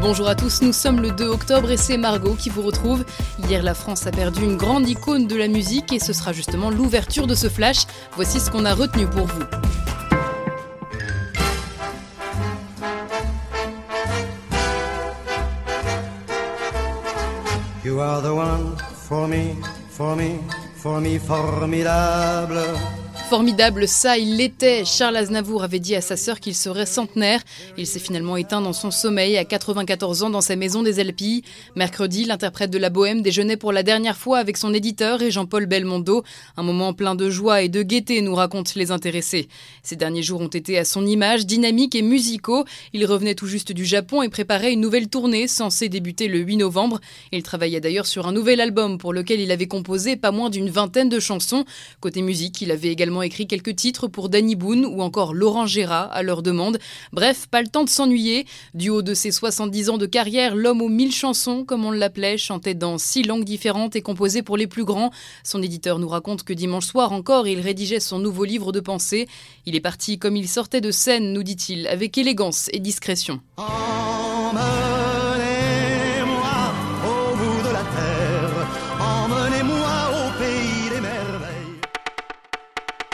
Bonjour à tous, nous sommes le 2 octobre et c'est Margot qui vous retrouve. Hier, la France a perdu une grande icône de la musique et ce sera justement l'ouverture de ce flash. Voici ce qu'on a retenu pour vous. Formidable, ça, il l'était. Charles Aznavour avait dit à sa sœur qu'il serait centenaire. Il s'est finalement éteint dans son sommeil à 94 ans dans sa maison des Alpilles. Mercredi, l'interprète de la Bohème déjeunait pour la dernière fois avec son éditeur et Jean-Paul Belmondo. Un moment plein de joie et de gaieté, nous racontent les intéressés. Ces derniers jours ont été à son image, dynamiques et musicaux. Il revenait tout juste du Japon et préparait une nouvelle tournée censée débuter le 8 novembre. Il travaillait d'ailleurs sur un nouvel album pour lequel il avait composé pas moins d'une vingtaine de chansons. Côté musique, il avait également écrit quelques titres pour Danny Boone ou encore Laurent Gérard à leur demande. Bref, pas le temps de s'ennuyer. Du haut de ses 70 ans de carrière, l'homme aux mille chansons, comme on l'appelait, chantait dans six langues différentes et composait pour les plus grands. Son éditeur nous raconte que dimanche soir encore, il rédigeait son nouveau livre de pensée. Il est parti comme il sortait de scène, nous dit-il, avec élégance et discrétion.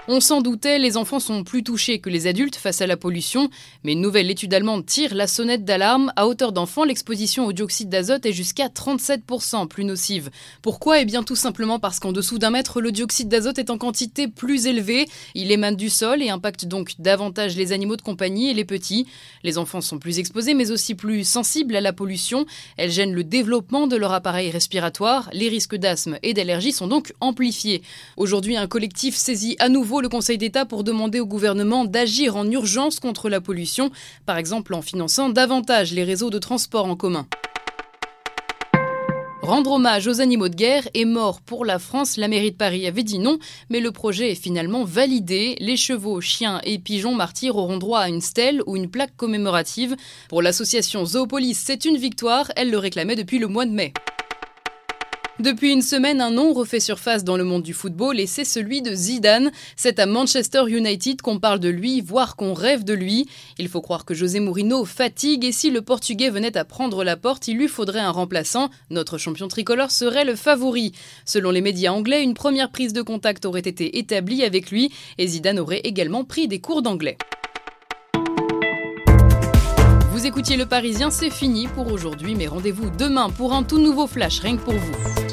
On s'en doutait, les enfants sont plus touchés que les adultes face à la pollution, mais une nouvelle étude allemande tire la sonnette d'alarme. À hauteur d'enfants, l'exposition au dioxyde d'azote est jusqu'à 37% plus nocive. Pourquoi? Eh bien tout simplement parce qu'en dessous d'un mètre, le dioxyde d'azote est en quantité plus élevée. Il émane du sol et impacte donc davantage les animaux de compagnie et les petits. Les enfants sont plus exposés mais aussi plus sensibles à la pollution. Elle gêne le développement de leur appareil respiratoire. Les risques d'asthme et d'allergie sont donc amplifiés. Aujourd'hui, un collectif saisit à le Conseil d'État pour demander au gouvernement d'agir en urgence contre la pollution, par exemple en finançant davantage les réseaux de transport en commun. Rendre hommage aux animaux de guerre est mort pour la France. La mairie de Paris avait dit non, mais le projet est finalement validé. Les chevaux, chiens et pigeons martyrs auront droit à une stèle ou une plaque commémorative. Pour l'association Zoopolis, c'est une victoire. Elle le réclamait depuis le mois de mai. Depuis une semaine, un nom refait surface dans le monde du football et c'est celui de Zidane. C'est à Manchester United qu'on parle de lui, voire qu'on rêve de lui. Il faut croire que José Mourinho fatigue et si le Portugais venait à prendre la porte, il lui faudrait un remplaçant. Notre champion tricolore serait le favori. Selon les médias anglais, une première prise de contact aurait été établie avec lui et Zidane aurait également pris des cours d'anglais. Vous écoutiez Le Parisien, c'est fini pour aujourd'hui, mais rendez-vous demain pour un tout nouveau flash, rien que pour vous.